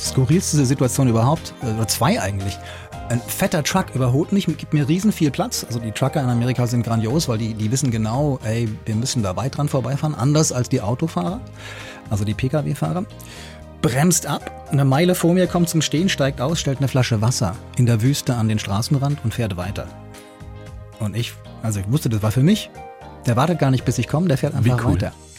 skurrilste Situation überhaupt, äh, oder zwei eigentlich. Ein fetter Truck überholt mich, gibt mir riesen viel Platz. Also die Trucker in Amerika sind grandios, weil die, die wissen genau, ey, wir müssen da weit dran vorbeifahren, anders als die Autofahrer, also die Pkw-Fahrer. Bremst ab, eine Meile vor mir kommt zum Stehen, steigt aus, stellt eine Flasche Wasser in der Wüste an den Straßenrand und fährt weiter. Und ich, also ich wusste, das war für mich. Der wartet gar nicht, bis ich komme, der fährt einfach cool. weiter.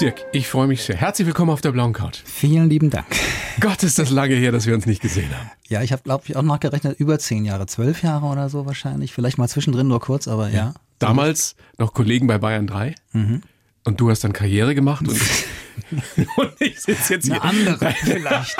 Dirk, ich freue mich sehr. Herzlich willkommen auf der blauen Couch. Vielen lieben Dank. Gott, ist das lange her, dass wir uns nicht gesehen haben. Ja, ich habe, glaube ich, auch nachgerechnet, über zehn Jahre, zwölf Jahre oder so wahrscheinlich. Vielleicht mal zwischendrin nur kurz, aber ja. Damals noch Kollegen bei Bayern 3. Mhm. Und du hast dann Karriere gemacht und, und ich sitze jetzt hier. Eine andere vielleicht.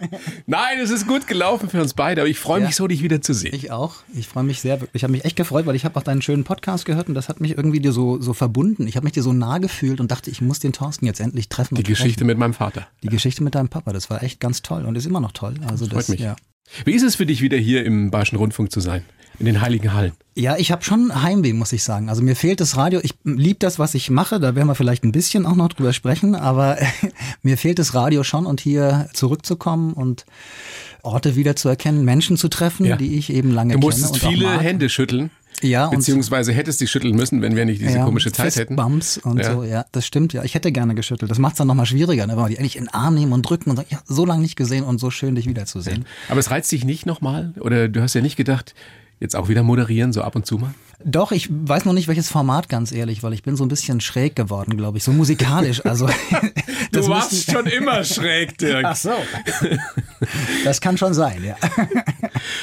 Nein, es ist gut gelaufen für uns beide, aber ich freue Ja. mich so, dich wieder zu sehen. Ich auch. Ich freue mich sehr. wirklich. Ich habe mich echt gefreut, weil ich habe auch deinen schönen Podcast gehört und das hat mich irgendwie dir so, so verbunden. Ich habe mich dir so nah gefühlt und dachte, ich muss den Thorsten jetzt endlich treffen. Die Geschichte sprechen. mit meinem Vater. Die Geschichte mit deinem Papa, das war echt ganz toll und ist immer noch toll. Also das, Freut mich. Ja. Wie ist es für dich, wieder hier im Bayerischen Rundfunk zu sein? In den Heiligen Hallen? Ja, ich habe schon Heimweh, muss ich sagen. Also mir fehlt das Radio. Ich liebe das, was ich mache. Da werden wir vielleicht ein bisschen auch noch drüber sprechen. Aber mir fehlt das Radio schon und hier zurückzukommen und Orte wieder zu erkennen, Menschen zu treffen, Ja. die ich eben lange Du kenne. musstest und auch viele. Hände schütteln. Ja, Beziehungsweise hättest die schütteln müssen, wenn wir nicht diese ja, komische Zeit hätten. Fistbumps und Ja. so, ja, das stimmt, ja. Ich hätte gerne geschüttelt. Das macht es dann nochmal schwieriger, ne? wenn man die eigentlich in den Arm nehmen und drücken und sagen, ja, so lange nicht gesehen und so schön, dich wiederzusehen. Aber es reizt dich nicht nochmal? Oder du hast ja nicht gedacht, jetzt auch wieder moderieren, so ab und zu mal? Doch, ich weiß noch nicht, welches Format, ganz ehrlich, weil ich bin so ein bisschen schräg geworden, glaube ich, so musikalisch. Also das müssen- schon immer schräg, Dirk. Ach so. Das kann schon sein, ja.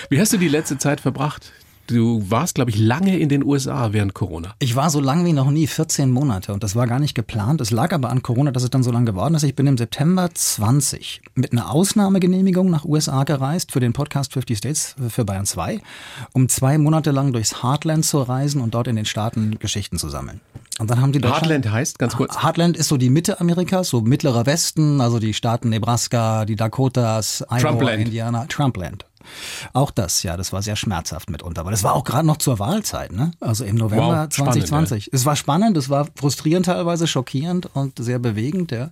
Wie hast du die letzte Zeit verbracht? Du warst, glaube ich, lange in den USA während Corona. Ich war so lang wie noch nie, 14 Monate und das war gar nicht geplant. Es lag aber an Corona, dass es dann so lang geworden ist. Ich bin im September 20 mit einer Ausnahmegenehmigung nach USA gereist für den Podcast 50 States für Bayern 2, um zwei Monate lang durchs Heartland zu reisen und dort in den Staaten Geschichten zu sammeln. Und dann haben die Heartland heißt, ganz kurz. Heartland ist so die Mitte Amerikas, so mittlerer Westen, also die Staaten Nebraska, die Dakotas, Iowa, Trumpland. Indiana, Trumpland. Auch das, ja, das war sehr schmerzhaft mitunter. Aber das war auch gerade noch zur Wahlzeit, ne? Also im November Wow, spannend, 2020. Es war spannend, es war frustrierend teilweise, schockierend und sehr bewegend, ja.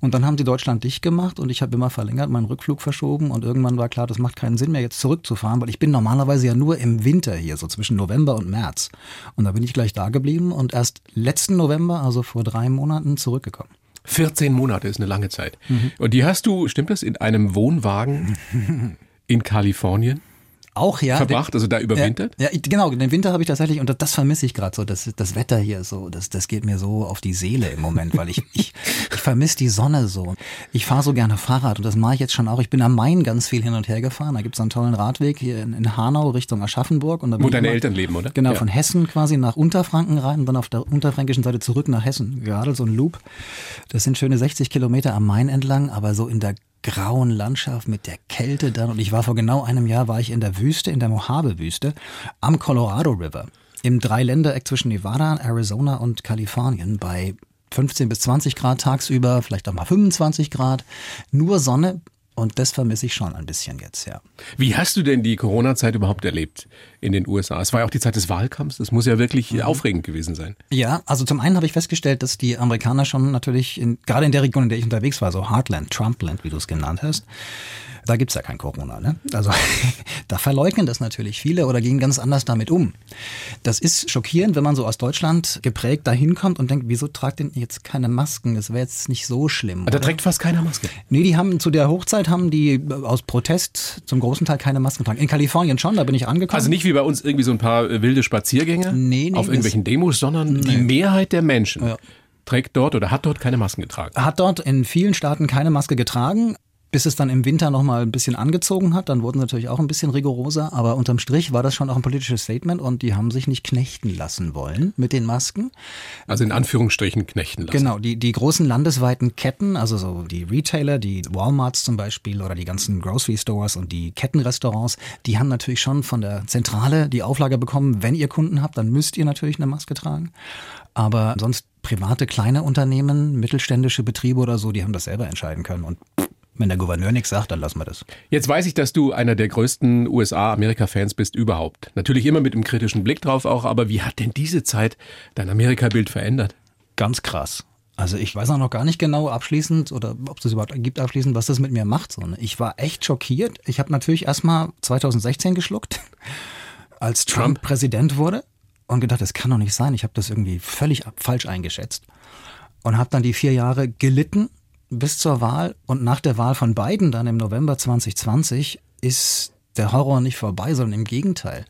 Und dann haben die Deutschland dicht gemacht und ich habe immer verlängert, meinen Rückflug verschoben und irgendwann war klar, das macht keinen Sinn mehr, jetzt zurückzufahren, weil ich bin normalerweise ja nur im Winter hier, so zwischen November und März. Und da bin ich gleich da geblieben und erst letzten November, also vor drei Monaten, zurückgekommen. 14 Monate ist eine lange Zeit. Mhm. Und die hast du, stimmt das, in einem Wohnwagen in Kalifornien Auch ja. verbracht, also da überwintert? Ja, ja, genau, den Winter habe ich tatsächlich und das vermisse ich gerade so. Das, das Wetter hier so, das, das geht mir so auf die Seele im Moment, weil ich, ich, ich vermisse die Sonne so. Ich fahre so gerne Fahrrad und das mache ich jetzt schon auch. Ich bin am Main ganz viel hin und her gefahren. Da gibt's einen tollen Radweg hier in, in Hanau Richtung Aschaffenburg. Und Wo deine immer- Eltern leben, oder? Genau, Ja. von Hessen quasi nach Unterfranken rein und dann auf der unterfränkischen Seite zurück nach Hessen. Gerade so ein Loop. Das sind schöne 60 Kilometer am Main entlang, aber so in der grauen Landschaft mit der Kälte dann. Und ich war vor genau einem Jahr, war ich in der Wüste, in der Mojave-Wüste, am Colorado River. Im Dreiländereck zwischen Nevada, Arizona und Kalifornien bei 15 bis 20 Grad tagsüber, vielleicht auch mal 25 Grad. Nur Sonne. Und das vermisse ich schon ein bisschen jetzt, ja. Wie hast du denn die Corona-Zeit überhaupt erlebt in den USA? Es war ja auch die Zeit des Wahlkampfs. Das muss ja wirklich Mhm. aufregend gewesen sein. Ja, also zum einen habe ich festgestellt, dass die Amerikaner schon natürlich, in, gerade in der Region, in der ich unterwegs war, so Heartland, Trumpland, wie du es genannt hast, da gibt's ja kein Corona. Ne? Also da verleugnen das natürlich viele oder gehen ganz anders damit um. Das ist schockierend, wenn man so aus Deutschland geprägt dahin kommt und denkt, wieso tragt denn jetzt keine Masken? Das wäre jetzt nicht so schlimm. Da oder? trägt fast keiner Maske. Nee, die haben zu der Hochzeit haben die äh, aus Protest zum großen Teil keine Masken getragen. In Kalifornien schon, da bin ich angekommen. Also nicht wie bei uns irgendwie so ein paar äh, wilde Spaziergänger Nee, nee, auf irgendwelchen Demos, sondern die Mehrheit der Menschen Ja. trägt dort oder hat dort keine Masken getragen. hat dort in vielen Staaten keine Maske getragen. Bis es dann im Winter nochmal ein bisschen angezogen hat. Dann wurden sie natürlich auch ein bisschen rigoroser, aber unterm Strich war das schon auch ein politisches Statement und die haben sich nicht knechten lassen wollen mit den Masken. Also in Anführungsstrichen knechten lassen. Genau, die, die großen landesweiten Ketten, also so die Retailer, die Walmarts zum Beispiel oder die ganzen Grocery Stores und die Kettenrestaurants, die haben natürlich schon von der Zentrale die Auflage bekommen, wenn ihr Kunden habt, dann müsst ihr natürlich eine Maske tragen. Aber sonst private kleine Unternehmen, mittelständische Betriebe oder so, die haben das selber entscheiden können. Und wenn der Gouverneur nichts sagt, dann lassen wir das. Jetzt weiß ich, dass du einer der größten USA-Amerika-Fans bist überhaupt. Natürlich immer mit einem kritischen Blick drauf auch, aber wie hat denn diese Zeit dein Amerika-Bild verändert? Ganz krass. Also ich weiß auch noch gar nicht genau abschließend oder ob es das überhaupt gibt abschließend, was das mit mir macht. So, ne? Ich war echt schockiert. Ich habe natürlich erstmal 2016 geschluckt, als Trump, Trump Präsident wurde und gedacht, das kann doch nicht sein. Ich habe das irgendwie völlig falsch eingeschätzt und habe dann die vier Jahre gelitten bis zur Wahl und nach der Wahl von Biden dann im November 2020 ist der Horror nicht vorbei, sondern im Gegenteil.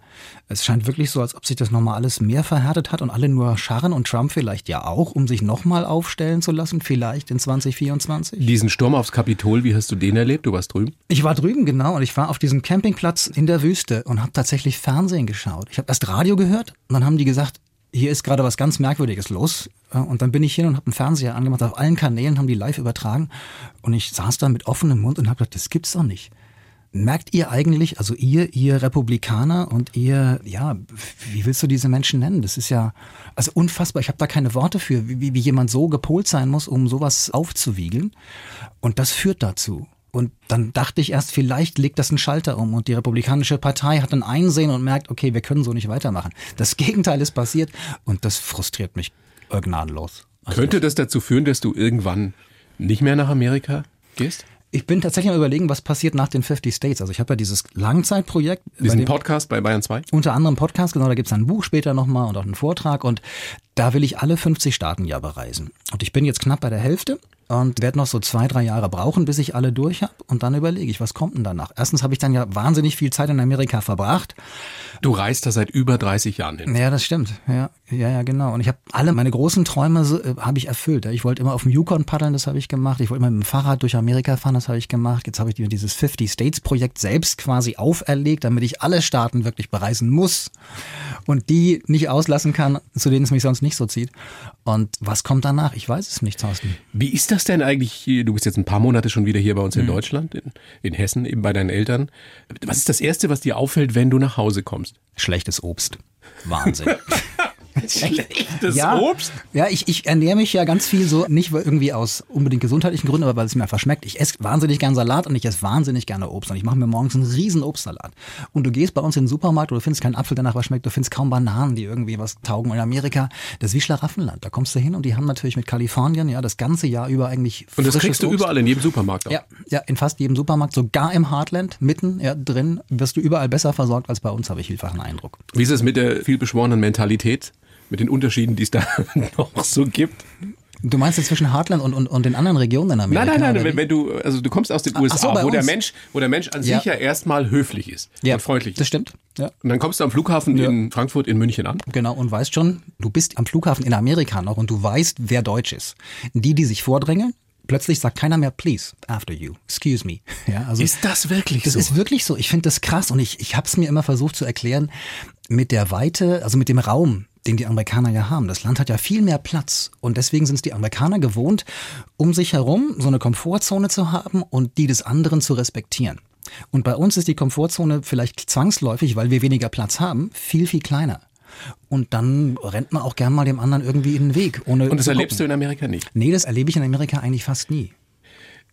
Es scheint wirklich so, als ob sich das nochmal alles mehr verhärtet hat und alle nur scharren und Trump vielleicht ja auch, um sich nochmal aufstellen zu lassen, vielleicht in 2024. Diesen Sturm aufs Kapitol, wie hast du den erlebt? Du warst drüben? Ich war drüben, genau, und ich war auf diesem Campingplatz in der Wüste und habe tatsächlich Fernsehen geschaut. Ich habe erst Radio gehört und dann haben die gesagt, hier ist gerade was ganz Merkwürdiges los. Und dann bin ich hin und habe einen Fernseher angemacht. Auf allen Kanälen haben die live übertragen. Und ich saß da mit offenem Mund und habe gedacht, das gibt's doch nicht. Merkt ihr eigentlich, also ihr, ihr Republikaner und ihr, ja, wie willst du diese Menschen nennen? Das ist ja, also unfassbar. Ich habe da keine Worte für, wie, wie jemand so gepolt sein muss, um sowas aufzuwiegeln. Und das führt dazu. Und dann dachte ich erst, vielleicht legt das einen Schalter um und die Republikanische Partei hat ein Einsehen und merkt, okay, wir können so nicht weitermachen. Das Gegenteil ist passiert und das frustriert mich gnadenlos. Also Könnte das dazu führen, dass du irgendwann nicht mehr nach Amerika gehst? Ich bin tatsächlich am überlegen, was passiert nach den 50 States. Also ich habe ja dieses Langzeitprojekt. Diesen Podcast bei Bayern 2? Unter anderem Podcast, genau, da gibt's ein Buch später nochmal und auch einen Vortrag und da will ich alle 50 Staaten ja bereisen. Und ich bin jetzt knapp bei der Hälfte und werde noch so zwei, drei Jahre brauchen, bis ich alle durch habe. Und dann überlege ich, was kommt denn danach? Erstens habe ich dann ja wahnsinnig viel Zeit in Amerika verbracht. Du reist da seit über 30 Jahren hin. Ja, das stimmt. Ja, ja, ja genau. Und ich habe alle meine großen Träume äh, habe ich erfüllt. Ich wollte immer auf dem Yukon paddeln, das habe ich gemacht. Ich wollte immer mit dem Fahrrad durch Amerika fahren, das habe ich gemacht. Jetzt habe ich dieses 50 States Projekt selbst quasi auferlegt, damit ich alle Staaten wirklich bereisen muss und die nicht auslassen kann, zu denen es mich sonst nicht so zieht. Und was kommt danach? Ich weiß es nicht, Thorsten. Wie ist das denn eigentlich? Du bist jetzt ein paar Monate schon wieder hier bei uns in mhm. Deutschland, in, in Hessen, eben bei deinen Eltern. Was ist das Erste, was dir auffällt, wenn du nach Hause kommst? Schlechtes Obst. Wahnsinn. Schlechtes ja, Obst? Ja, ich, ich ernähre mich ja ganz viel so, nicht irgendwie aus unbedingt gesundheitlichen Gründen, aber weil es mir einfach schmeckt. Ich esse wahnsinnig gern Salat und ich esse wahnsinnig gerne Obst. Und ich mache mir morgens einen riesen Obstsalat. Und du gehst bei uns in den Supermarkt und du findest keinen Apfel, der nach was schmeckt. Du findest kaum Bananen, die irgendwie was taugen. In Amerika, das ist wie Schlaraffenland. Da kommst du hin und die haben natürlich mit Kalifornien ja das ganze Jahr über eigentlich Und das kriegst du Obst. überall in jedem Supermarkt auch? Ja, ja, in fast jedem Supermarkt. Sogar im Heartland, mitten ja, drin, wirst du überall besser versorgt als bei uns, habe ich vielfach einen Eindruck. Wie ist es mit der vielbeschworenen Mentalität? Mit den Unterschieden, die es da noch so gibt. Du meinst jetzt zwischen Heartland und, und, und den anderen Regionen in Amerika? Nein, nein, nein, wenn, wenn, du, also du kommst aus den USA, so, wo der Mensch, wo der Mensch an ja. sich ja erstmal höflich ist ja, und freundlich. Das stimmt. Ja. Und dann kommst du am Flughafen ja. in Frankfurt, in München an. Genau, und weißt schon, du bist am Flughafen in Amerika noch und du weißt, wer Deutsch ist. Die, die sich vordrängeln, plötzlich sagt keiner mehr please after you, excuse me. Ja, also ist das wirklich das so? Das ist wirklich so. Ich finde das krass und ich, ich habe es mir immer versucht zu erklären mit der Weite, also mit dem Raum, den die Amerikaner ja haben. Das Land hat ja viel mehr Platz und deswegen sind es die Amerikaner gewohnt, um sich herum so eine Komfortzone zu haben und die des anderen zu respektieren. Und bei uns ist die Komfortzone vielleicht zwangsläufig, weil wir weniger Platz haben, viel, viel kleiner. Und dann rennt man auch gern mal dem anderen irgendwie in den Weg. Ohne und das erlebst du in Amerika nicht? Nee, das erlebe ich in Amerika eigentlich fast nie.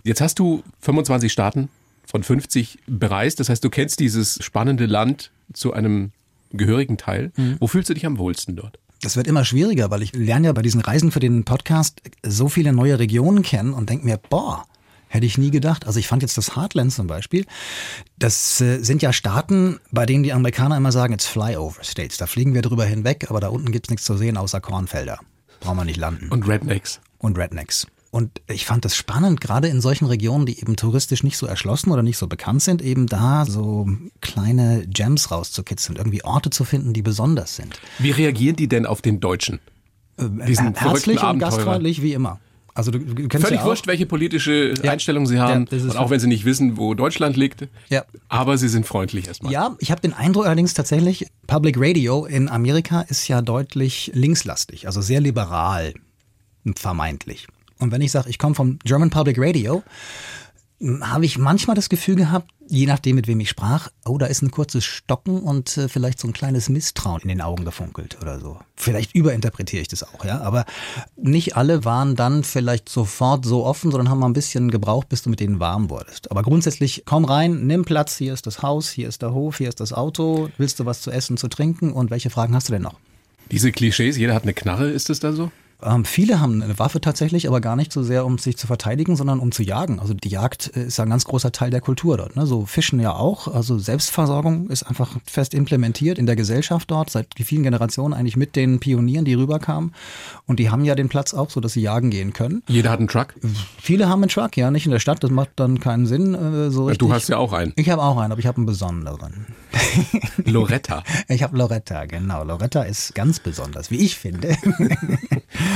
Jetzt hast du 25 Staaten von 50 bereist. Das heißt, du kennst dieses spannende Land zu einem gehörigen Teil. Mhm. Wo fühlst du dich am wohlsten dort? Das wird immer schwieriger, weil ich lerne ja bei diesen Reisen für den Podcast so viele neue Regionen kennen und denke mir, boah, Hätte ich nie gedacht. Also ich fand jetzt das Heartland zum Beispiel. Das äh, sind ja Staaten, bei denen die Amerikaner immer sagen, it's flyover states. Da fliegen wir drüber hinweg, aber da unten gibt's nichts zu sehen außer Kornfelder. Brauchen wir nicht landen. Und Rednecks. Und Rednecks. Und ich fand das spannend, gerade in solchen Regionen, die eben touristisch nicht so erschlossen oder nicht so bekannt sind, eben da so kleine Gems rauszukitzeln, irgendwie Orte zu finden, die besonders sind. Wie reagieren die denn auf den Deutschen? Äh, Diesen herzlich und gastfreundlich wie immer. Also du, du kennst Völlig ja wurscht, welche politische Ja. Einstellung sie haben. Ja, und auch wenn sie nicht wissen, wo Deutschland liegt. Ja. Aber sie sind freundlich erstmal. Ja, ich habe den Eindruck allerdings tatsächlich, Public Radio in Amerika ist ja deutlich linkslastig, also sehr liberal, vermeintlich. Und wenn ich sage, ich komme vom German Public Radio, habe ich manchmal das Gefühl gehabt, je nachdem, mit wem ich sprach, oh, da ist ein kurzes Stocken und äh, vielleicht so ein kleines Misstrauen in den Augen gefunkelt oder so. Vielleicht überinterpretiere ich das auch, ja. Aber nicht alle waren dann vielleicht sofort so offen, sondern haben mal ein bisschen gebraucht, bis du mit denen warm wurdest. Aber grundsätzlich, komm rein, nimm Platz, hier ist das Haus, hier ist der Hof, hier ist das Auto, willst du was zu essen, zu trinken und welche Fragen hast du denn noch? Diese Klischees, jeder hat eine Knarre, ist es da so? Ähm, viele haben eine Waffe tatsächlich, aber gar nicht so sehr, um sich zu verteidigen, sondern um zu jagen. Also die Jagd äh, ist ja ein ganz großer Teil der Kultur dort. Ne? So Fischen ja auch. Also Selbstversorgung ist einfach fest implementiert in der Gesellschaft dort, seit vielen Generationen eigentlich mit den Pionieren, die rüberkamen. Und die haben ja den Platz auch so, dass sie jagen gehen können. Jeder hat einen Truck. Viele haben einen Truck, ja, nicht in der Stadt, das macht dann keinen Sinn äh, so richtig. Du hast ja auch einen. Ich habe auch einen, aber ich habe einen besonderen. Loretta. Ich habe Loretta, genau. Loretta ist ganz besonders, wie ich finde.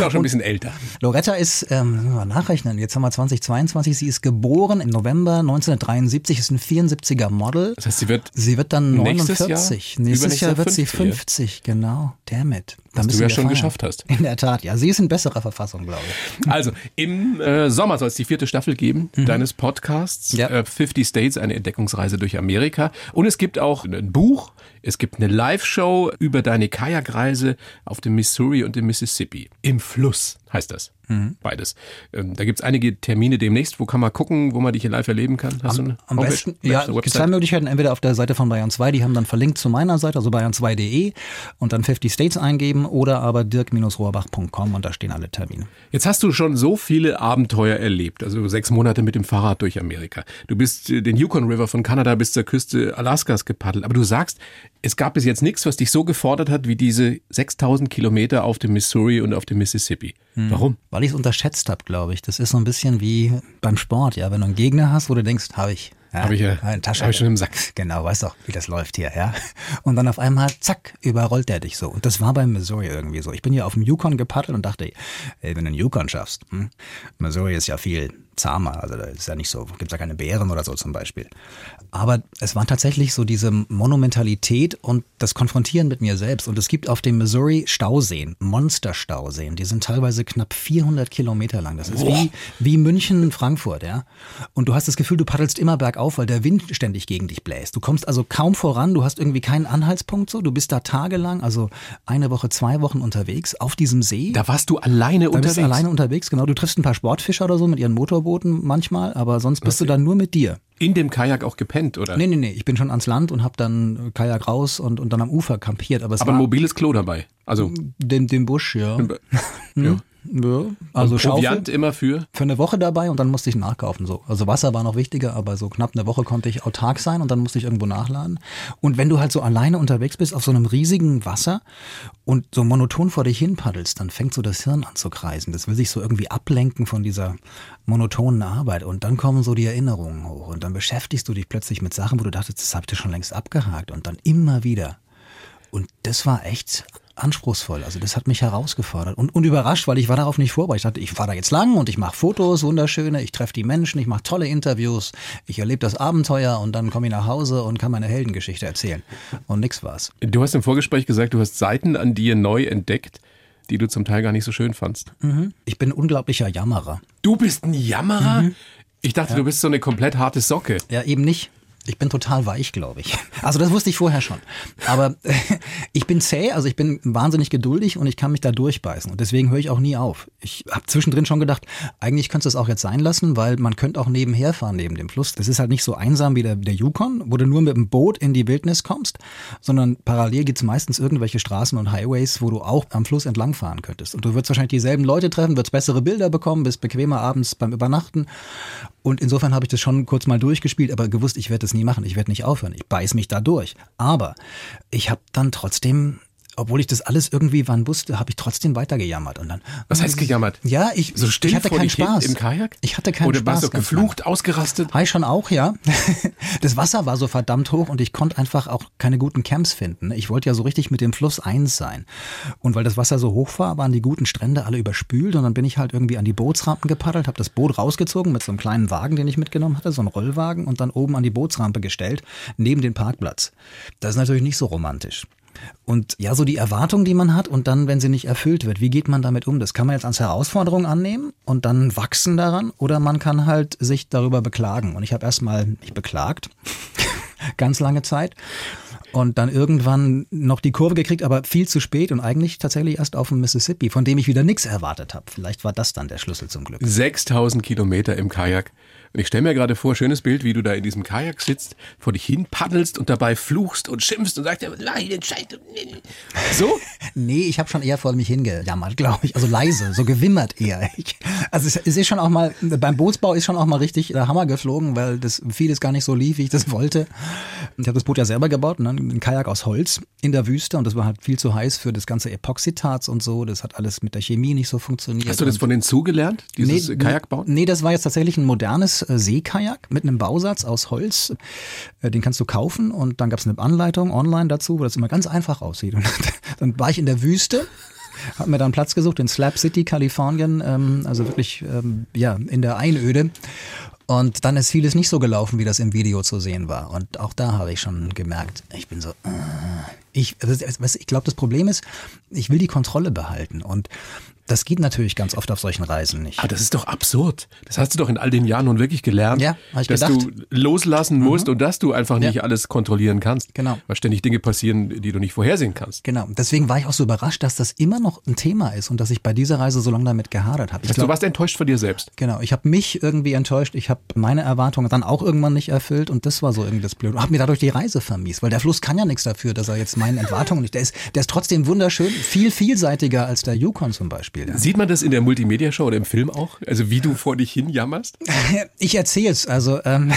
Auch schon ein bisschen älter. Loretta ist, ähm, mal nachrechnen, jetzt haben wir 2022, sie ist geboren im November 1973, ist ein 74er Model. Das heißt, sie wird Sie wird dann Nächstes 49. Jahr? Nächstes Jahr wird sie 50, ja. 50, genau. Damit. Was du ja schon geschafft hast. In der Tat, ja. Sie ist in besserer Verfassung, glaube ich. Also, im äh, Sommer soll es die vierte Staffel geben deines Podcasts. Mhm. Ja. Äh, 50 States, eine Entdeckungsreise durch Amerika. Und es gibt auch ein Buch, es gibt eine Live-Show über deine Kajakreise auf dem Missouri und dem Mississippi. Im Fluss heißt das. Mhm. Beides. Ähm, da gibt's einige Termine demnächst. Wo kann man gucken, wo man dich hier live erleben kann? Hast eine Am Homepage? besten, ja, es gibt zwei Möglichkeiten. Entweder auf der Seite von Bayern 2, die haben dann verlinkt zu meiner Seite, also bayern2.de und dann 50 States eingeben oder aber dirk-rohrbach.com und da stehen alle Termine. Jetzt hast du schon so viele Abenteuer erlebt, also sechs Monate mit dem Fahrrad durch Amerika. Du bist äh, den Yukon River von Kanada bis zur Küste Alaskas gepaddelt, aber du sagst, es gab bis jetzt nichts, was dich so gefordert hat wie diese 6000 Kilometer auf dem Missouri und auf dem Mississippi. Warum? Weil ich es unterschätzt habe, glaube ich. Das ist so ein bisschen wie beim Sport, ja. Wenn du einen Gegner hast, wo du denkst, habe ich. Ja, Hab ich ja- eine Tasche. hab ich schon im Sack. Genau, weißt doch, wie das läuft hier, ja. Und dann auf einmal, zack, überrollt der dich so. Und das war beim Missouri irgendwie so. Ich bin ja auf dem Yukon gepaddelt und dachte, ey, wenn du den Yukon schaffst, hm, Missouri ist ja viel zahmer, also da ist ja nicht so, gibt's ja keine Bären oder so zum Beispiel. Aber es war tatsächlich so diese Monumentalität und das Konfrontieren mit mir selbst. Und es gibt auf dem Missouri Stauseen, Monsterstauseen, die sind teilweise knapp 400 Kilometer lang. Das ist wie, wie München, Frankfurt, ja. Und du hast das Gefühl, du paddelst immer bergauf, weil der Wind ständig gegen dich bläst. Du kommst also kaum voran, du hast irgendwie keinen Anhaltspunkt so. Du bist da tagelang, also eine Woche, zwei Wochen unterwegs auf diesem See. Da warst du alleine Da unterwegs. bist du alleine unterwegs, genau. Du triffst ein paar Sportfischer oder so mit ihren Motorbooten manchmal, aber sonst bist du dann nur mit dir. In dem Kajak auch gepennt, oder? Nee, nee, nee. Ich bin schon ans Land und hab dann Kajak raus und, und dann am Ufer kampiert. Aber es aber ein war mobiles Klo dabei. Also, dem, dem Busch, ja. ja. Ja. Also Schaufel Proviant immer für. für eine Woche dabei und dann musste ich nachkaufen. So. Also Wasser war noch wichtiger, aber so knapp eine Woche konnte ich autark sein und dann musste ich irgendwo nachladen. Und wenn du halt so alleine unterwegs bist auf so einem riesigen Wasser und so monoton vor dich hin paddelst, dann fängt so das Hirn an zu kreisen. Das will sich so irgendwie ablenken von dieser monotonen Arbeit. Und dann kommen so die Erinnerungen hoch und dann beschäftigst du dich plötzlich mit Sachen, wo du dachtest, das habt ihr schon längst abgehakt und dann immer wieder. Und das war echt anspruchsvoll. Also das hat mich herausgefordert und, und überrascht, weil ich war darauf nicht vorbereitet. Ich dachte, ich fahre da jetzt lang und ich mache Fotos, wunderschöne, ich treffe die Menschen, ich mache tolle Interviews, ich erlebe das Abenteuer und dann komme ich nach Hause und kann meine Heldengeschichte erzählen. Und nix war's. Du hast im Vorgespräch gesagt, du hast Seiten an dir neu entdeckt, die du zum Teil gar nicht so schön fandst. Ich bin ein unglaublicher Jammerer. Du bist ein Jammerer? Ich dachte, du bist so eine komplett harte Socke. Ja, eben nicht. Ich bin total weich, glaube ich. Also das wusste ich vorher schon. Aber ich bin zäh, also ich bin wahnsinnig geduldig und ich kann mich da durchbeißen. Und deswegen höre ich auch nie auf. Ich habe zwischendrin schon gedacht, eigentlich könntest du es auch jetzt sein lassen, weil man könnte auch nebenher fahren neben dem Fluss. Das ist halt nicht so einsam wie der, der Yukon, wo du nur mit dem Boot in die Wildnis kommst, sondern parallel gibt's meistens irgendwelche Straßen und Highways, wo du auch am Fluss entlang fahren könntest. Und du wirst wahrscheinlich dieselben Leute treffen, wirst bessere Bilder bekommen, bist bequemer abends beim Übernachten. Und insofern habe ich das schon kurz mal durchgespielt, aber gewusst, ich werde das nie machen, ich werde nicht aufhören, ich beiß mich da durch. Aber ich habe dann trotzdem obwohl ich das alles irgendwie wann wusste, habe ich trotzdem weitergejammert. Und dann, Was heißt gejammert? Ja, ich, So still ich hatte keinen Spaß. im Kajak? Ich hatte keinen Oder Spaß. warst du geflucht, ausgerastet? Hi schon auch, ja. Das Wasser war so verdammt hoch und ich konnte einfach auch keine guten Camps finden. Ich wollte ja so richtig mit dem Fluss eins sein. Und weil das Wasser so hoch war, waren die guten Strände alle überspült und dann bin ich halt irgendwie an die Bootsrampen gepaddelt, habe das Boot rausgezogen mit so einem kleinen Wagen, den ich mitgenommen hatte, so einen Rollwagen und dann oben an die Bootsrampe gestellt, neben den Parkplatz. Das ist natürlich nicht so romantisch. Und ja, so die Erwartung, die man hat und dann, wenn sie nicht erfüllt wird, wie geht man damit um? Das kann man jetzt als Herausforderung annehmen und dann wachsen daran oder man kann halt sich darüber beklagen. Und ich habe erstmal mich beklagt, ganz lange Zeit und dann irgendwann noch die Kurve gekriegt, aber viel zu spät und eigentlich tatsächlich erst auf dem Mississippi, von dem ich wieder nichts erwartet habe. Vielleicht war das dann der Schlüssel zum Glück. 6000 Kilometer im Kajak. Und ich stelle mir gerade vor, schönes Bild, wie du da in diesem Kajak sitzt, vor dich hin paddelst und dabei fluchst und schimpfst und sagst, Leine, Scheiße. So? Nee, ich habe schon eher vor mich hingejammert, glaube ich. Also leise, so gewimmert eher. Ich, also es, es ist schon auch mal, beim Bootsbau ist schon auch mal richtig der Hammer geflogen, weil das vieles gar nicht so lief, wie ich das wollte. Ich habe das Boot ja selber gebaut, ne? ein Kajak aus Holz in der Wüste und das war halt viel zu heiß für das ganze Epoxidharz und so. Das hat alles mit der Chemie nicht so funktioniert. Hast du das von denen zugelernt, dieses Nee, Kajakbauen? Nee, das war jetzt tatsächlich ein modernes Seekajak mit einem Bausatz aus Holz. Äh, den kannst du kaufen und dann gab es eine Anleitung online dazu, wo das immer ganz einfach aussieht. Und dann war ich in der Wüste. Hab mir dann Platz gesucht in Slab City, Kalifornien, ähm, also wirklich ähm, ja in der Einöde. Und dann ist vieles nicht so gelaufen, wie das im Video zu sehen war. Und auch da habe ich schon gemerkt, ich bin so, äh, ich, also, was- ich glaube, das Problem ist, ich will die Kontrolle behalten. Und das geht natürlich ganz oft auf solchen Reisen nicht. Aber das ist doch absurd. Das hast du doch in all den Jahren nun wirklich gelernt, Ja, dass gedacht. du loslassen musst und dass du einfach Ja. nicht alles kontrollieren kannst. Genau. Weil ständig Dinge passieren, die du nicht vorhersehen kannst. Genau. Deswegen war ich auch so überrascht, dass das immer noch ein Thema ist und dass ich bei dieser Reise so lange damit gehadert habe. Also, du warst enttäuscht von dir selbst. genau. Ich habe mich irgendwie enttäuscht. Ich habe meine Erwartungen dann auch irgendwann nicht erfüllt und das war so irgendwie das Blöde. Und habe mir dadurch die Reise vermiest, weil der Fluss kann ja nichts dafür, dass er jetzt meinen Erwartungen nicht. Der ist, der ist trotzdem wunderschön, viel vielseitiger als der Yukon zum Beispiel. Ja. Sieht man das in der Multimedia-Show oder im Film auch? Also wie du vor dich hin jammerst? Ich erzähl's. Also ähm,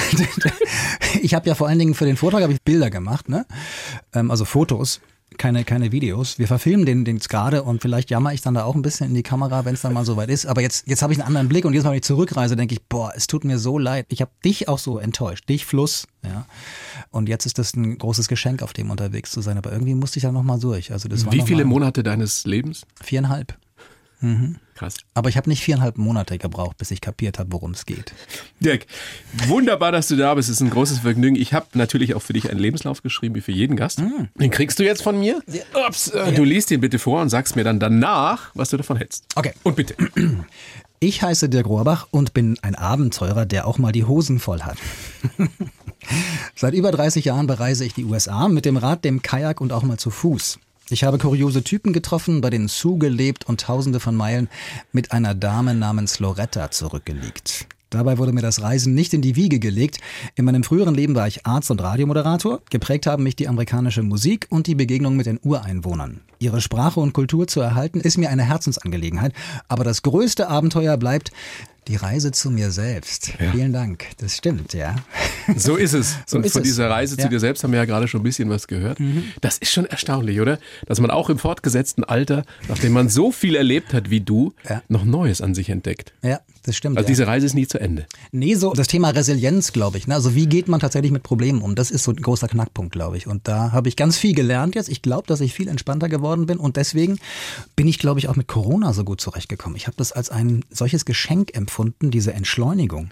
ich habe ja vor allen Dingen für den Vortrag habe ich Bilder gemacht, ne? Ähm, also Fotos. Keine, keine Videos. Wir verfilmen den, den gerade und vielleicht jammer ich dann da auch ein bisschen in die Kamera, wenn es dann mal soweit ist. Aber jetzt, jetzt habe ich einen anderen Blick und jetzt, wenn ich zurückreise, denke ich, boah, es tut mir so leid. Ich habe dich auch so enttäuscht. Dich, Fluss, ja. Und jetzt ist das ein großes Geschenk, auf dem unterwegs zu sein. Aber irgendwie musste ich da nochmal durch. Also das war Wie viele Monate deines Lebens? Viereinhalb. Krass. Aber ich habe nicht viereinhalb Monate gebraucht, bis ich kapiert habe, worum es geht. Dirk, wunderbar, dass du da bist. Es ist ein großes Vergnügen. Ich habe natürlich auch für dich einen Lebenslauf geschrieben, wie für jeden Gast. Den kriegst du jetzt von mir. Ups, äh, Du liest ihn bitte vor und sagst mir dann danach, was du davon hältst. Okay. Und bitte. Ich heiße Dirk Rohrbach und bin ein Abenteurer, der auch mal die Hosen voll hat. Seit über 30 Jahren bereise ich die USA mit dem Rad, dem Kajak und auch mal zu Fuß. Ich habe kuriose Typen getroffen, bei denen Sue gelebt und tausende von Meilen mit einer Dame namens Loretta zurückgelegt. Dabei wurde mir das Reisen nicht in die Wiege gelegt. In meinem früheren Leben war ich Arzt und Radiomoderator. Geprägt haben mich die amerikanische Musik und die Begegnung mit den Ureinwohnern. Ihre Sprache und Kultur zu erhalten, ist mir eine Herzensangelegenheit. Aber das größte Abenteuer bleibt die Reise zu mir selbst. Vielen Dank. Das stimmt, ja. So ist es. So und ist von es. dieser Reise zu Ja. dir selbst haben wir ja gerade schon ein bisschen was gehört. Das ist schon erstaunlich, oder? Dass man auch im fortgesetzten Alter, nachdem man so viel erlebt hat wie du, Ja. noch Neues an sich entdeckt. Ja, das stimmt. Also ja. diese Reise ist nie zu Ende. Nee, so das Thema Resilienz, glaube ich. Ne? Also wie geht man tatsächlich mit Problemen um? Das ist so ein großer Knackpunkt, glaube ich. Und da habe ich ganz viel gelernt jetzt. Ich glaube, dass ich viel entspannter geworden bin und deswegen bin ich, glaube ich, auch mit Corona so gut zurechtgekommen. Ich habe das als ein solches Geschenk empfunden, diese Entschleunigung.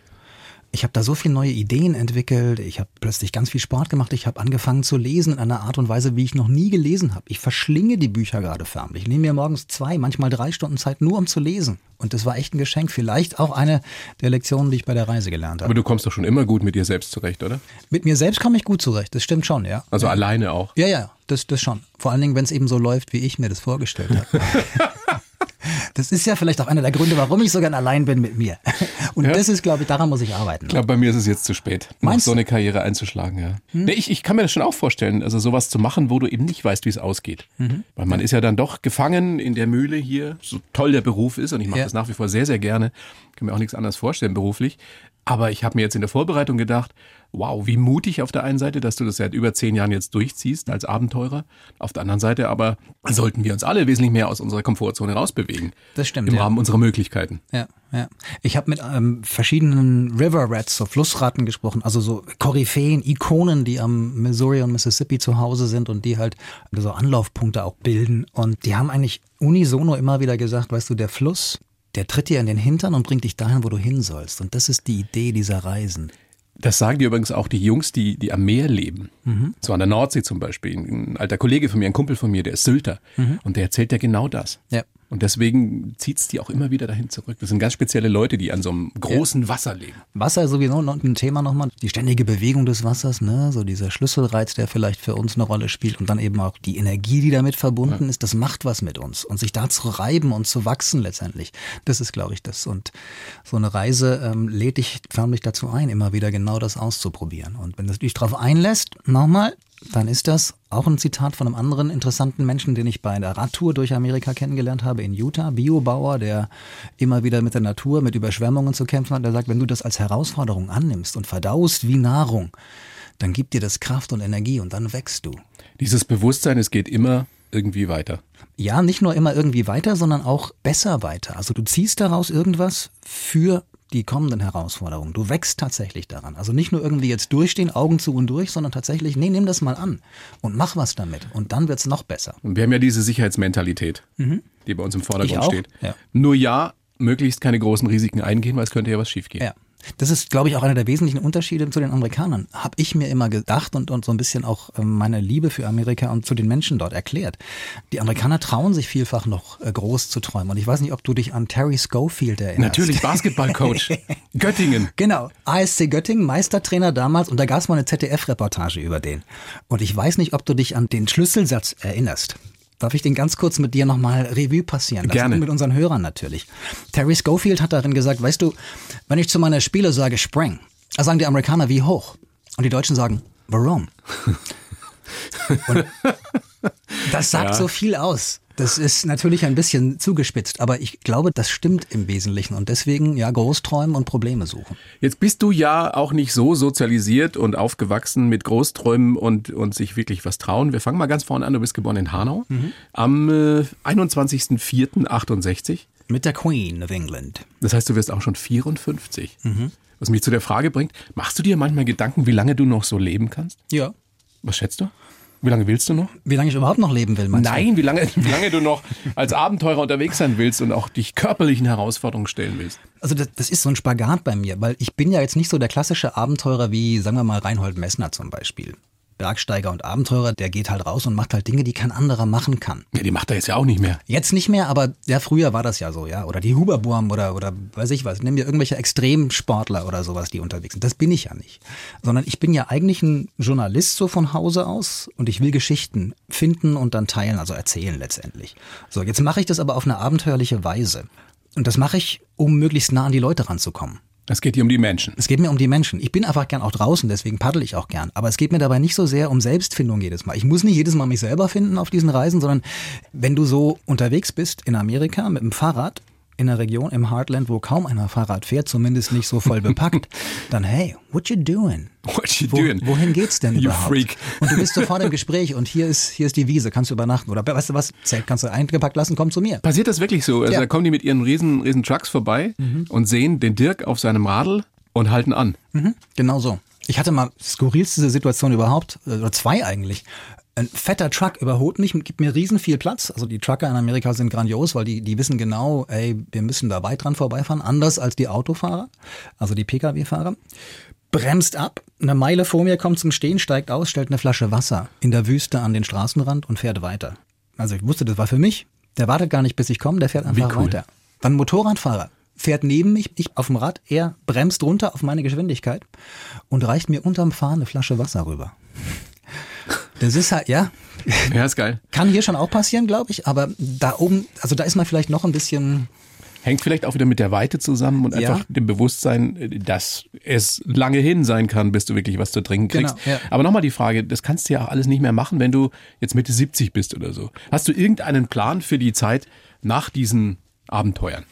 Ich habe da so viele neue Ideen entwickelt. Ich habe plötzlich ganz viel Sport gemacht. Ich habe angefangen zu lesen in einer Art und Weise, wie ich noch nie gelesen habe. Ich verschlinge die Bücher gerade förmlich. Ich nehme mir morgens zwei, manchmal drei Stunden Zeit nur, um zu lesen. Und das war echt ein Geschenk. Vielleicht auch eine der Lektionen, die ich bei der Reise gelernt habe. Aber du kommst doch schon immer gut mit dir selbst zurecht, oder? Mit mir selbst komme ich gut zurecht. Das stimmt schon, ja. Also alleine auch. Ja, ja, das, das schon. Vor allen Dingen, wenn es eben so läuft, wie ich mir das vorgestellt habe. Das ist ja vielleicht auch einer der Gründe, warum ich so gern allein bin mit mir. Und Ja. das ist, glaube ich, daran muss ich arbeiten. Ich glaube, bei mir ist es jetzt zu spät, Meinst so eine Karriere einzuschlagen. Ja. Nee, ich, ich kann mir das schon auch vorstellen, also sowas zu machen, wo du eben nicht weißt, wie es ausgeht. Weil man ist ja dann doch gefangen in der Mühle hier, so toll der Beruf ist und ich mache Ja. das nach wie vor sehr, sehr gerne, kann mir auch nichts anderes vorstellen beruflich. Aber ich habe mir jetzt in der Vorbereitung gedacht, wow, wie mutig auf der einen Seite, dass du das seit über zehn Jahren jetzt durchziehst als Abenteurer. Auf der anderen Seite aber sollten wir uns alle wesentlich mehr aus unserer Komfortzone rausbewegen. Das stimmt, Im ja. Rahmen unserer Möglichkeiten. Ja, ja. Ich habe mit ähm, verschiedenen River Rats, so Flussratten gesprochen, also so Koryphäen, Ikonen, die am Missouri und Mississippi zu Hause sind und die halt so Anlaufpunkte auch bilden. Und die haben eigentlich unisono immer wieder gesagt, weißt du, der Fluss, der tritt dir in den Hintern und bringt dich dahin, wo du hin sollst. Und das ist die Idee dieser Reisen. Das sagen dir übrigens auch die Jungs, die, die am Meer leben. Mhm. So an der Nordsee zum Beispiel. Ein alter Kollege von mir, ein Kumpel von mir, der ist Sylter. Und der erzählt ja genau das. Mhm. Ja. Und deswegen zieht's die auch immer wieder dahin zurück. Das sind ganz spezielle Leute, die an so einem großen Wasser leben. Wasser ist sowieso noch ein Thema nochmal. Die ständige Bewegung des Wassers, ne? so dieser Schlüsselreiz, der vielleicht für uns eine Rolle spielt und dann eben auch die Energie, die damit verbunden ist, das macht was mit uns. Und sich da zu reiben und zu wachsen letztendlich, das ist, glaube ich, das. Und so eine Reise ähm, lädt dich förmlich dazu ein, immer wieder genau das auszuprobieren. Und wenn du dich darauf einlässt, nochmal, dann ist das auch ein Zitat von einem anderen interessanten Menschen, den ich bei der Radtour durch Amerika kennengelernt habe in Utah, Biobauer, der immer wieder mit der Natur, mit Überschwemmungen zu kämpfen hat. Der sagt, wenn du das als Herausforderung annimmst und verdaust wie Nahrung, dann gibt dir das Kraft und Energie und dann wächst du. Dieses Bewusstsein, es geht immer irgendwie weiter. Ja, nicht nur immer irgendwie weiter, sondern auch besser weiter. Also du ziehst daraus irgendwas für die kommenden Herausforderungen. Du wächst tatsächlich daran. Also nicht nur irgendwie jetzt durchstehen, Augen zu und durch, sondern tatsächlich, nee, nimm das mal an und mach was damit. Und dann wird's noch besser. Und wir haben ja diese Sicherheitsmentalität, die bei uns im Vordergrund Mhm. Steht. ja. Nur ja, möglichst keine großen Risiken eingehen, weil es könnte ja was schiefgehen. Ja. Das ist, glaube ich, auch einer der wesentlichen Unterschiede zu den Amerikanern. Habe ich mir immer gedacht und, und so ein bisschen auch ähm, meine Liebe für Amerika und zu den Menschen dort erklärt. Die Amerikaner trauen sich vielfach noch äh, groß zu träumen. Und ich weiß nicht, ob du dich an Terry Schofield erinnerst. Natürlich, Basketballcoach. Göttingen. Genau, ASC Göttingen, Meistertrainer damals und da gab es mal eine ZDF-Reportage über den. Und ich weiß nicht, ob du dich an den Schlüsselsatz erinnerst. Darf ich den ganz kurz mit dir nochmal Revue passieren? lassen? Gerne. Mit unseren Hörern natürlich. Terry Schofield hat darin gesagt, weißt du, wenn ich zu meiner Spieler sage Spring, da sagen die Amerikaner wie hoch. Und die Deutschen sagen, warum? Und das sagt Ja. so viel aus. Das ist natürlich ein bisschen zugespitzt, aber ich glaube, das stimmt im Wesentlichen. Und deswegen, ja, Großträumen und Probleme suchen. Jetzt bist du ja auch nicht so sozialisiert und aufgewachsen mit Großträumen und, und sich wirklich was trauen. Wir fangen mal ganz vorne an. Du bist geboren in Hanau am äh, 21.04.68. Mit der Queen of England. Das heißt, du wirst auch schon 54. Was mich zu der Frage bringt, machst du dir manchmal Gedanken, wie lange du noch so leben kannst? Ja. Was schätzt du? Wie lange willst du noch? Wie lange ich überhaupt noch leben will, meinst Nein, wie lange, wie lange du noch als Abenteurer unterwegs sein willst und auch dich körperlichen Herausforderungen stellen willst. du? Also das, das ist so ein Spagat bei mir, weil ich bin ja jetzt nicht so der klassische Abenteurer wie, sagen wir mal, Reinhold Messner zum Beispiel. Bergsteiger und Abenteurer, der geht halt raus und macht halt Dinge, die kein anderer machen kann. Ja, die macht er jetzt ja auch nicht mehr. Jetzt nicht mehr, aber ja, früher war das ja so, ja. Oder die Huberburm oder, oder weiß ich was. Nimm dir irgendwelche Extremsportler oder sowas, die unterwegs sind. Das bin ich ja nicht. Sondern ich bin ja eigentlich ein Journalist so von Hause aus und ich will Geschichten finden und dann teilen, also erzählen letztendlich. So, jetzt mache ich das aber auf eine abenteuerliche Weise. Und das mache ich, um möglichst nah an die Leute ranzukommen. Es geht hier um die Menschen. Es geht mir um die Menschen. Ich bin einfach gern auch draußen, deswegen paddel ich auch gern. Aber es geht mir dabei nicht so sehr um Selbstfindung jedes Mal. Ich muss nicht jedes Mal mich selber finden auf diesen Reisen, sondern wenn du so unterwegs bist in Amerika mit dem Fahrrad, in einer Region im Heartland, wo kaum einer Fahrrad fährt, zumindest nicht so voll bepackt, dann hey, what you doing? What you Wo, doing? wohin geht's denn You überhaupt? freak. Und du bist sofort im Gespräch und hier ist, hier ist die Wiese, kannst du übernachten. Oder weißt du was, Zelt kannst du eingepackt lassen, komm zu mir. Passiert das wirklich so? Also Ja. Mhm. da kommen die mit ihren riesen, riesen Trucks vorbei und sehen den Dirk auf seinem Radl und halten an. Mhm, genau so. Ich hatte mal skurrilste Situation überhaupt, äh, oder zwei eigentlich. Ein fetter Truck überholt mich, gibt mir riesen viel Platz. Also die Trucker in Amerika sind grandios, weil die, die wissen genau, ey, wir müssen da weit dran vorbeifahren, anders als die Autofahrer, also die Pkw-Fahrer. Bremst ab, eine Meile vor mir kommt zum Stehen, steigt aus, stellt eine Flasche Wasser in der Wüste an den Straßenrand und fährt weiter. Also ich wusste, das war für mich. Der wartet gar nicht, bis ich komme, der fährt einfach cool. weiter. Dann ein Motorradfahrer fährt neben mich, ich auf dem Rad, er bremst runter auf meine Geschwindigkeit und reicht mir unterm Fahren eine Flasche Wasser rüber. Das ist halt, ja, Ja, ist geil. kann hier schon auch passieren, glaube ich, aber da oben, also da ist man vielleicht noch ein bisschen, Hängt vielleicht auch wieder mit der Weite zusammen und Ja. einfach dem Bewusstsein, dass es lange hin sein kann, bis du wirklich was zu trinken kriegst. Genau, ja. Aber nochmal die Frage, das kannst du ja auch alles nicht mehr machen, wenn du jetzt Mitte 70 bist oder so. Hast du irgendeinen Plan für die Zeit nach diesen Abenteuern?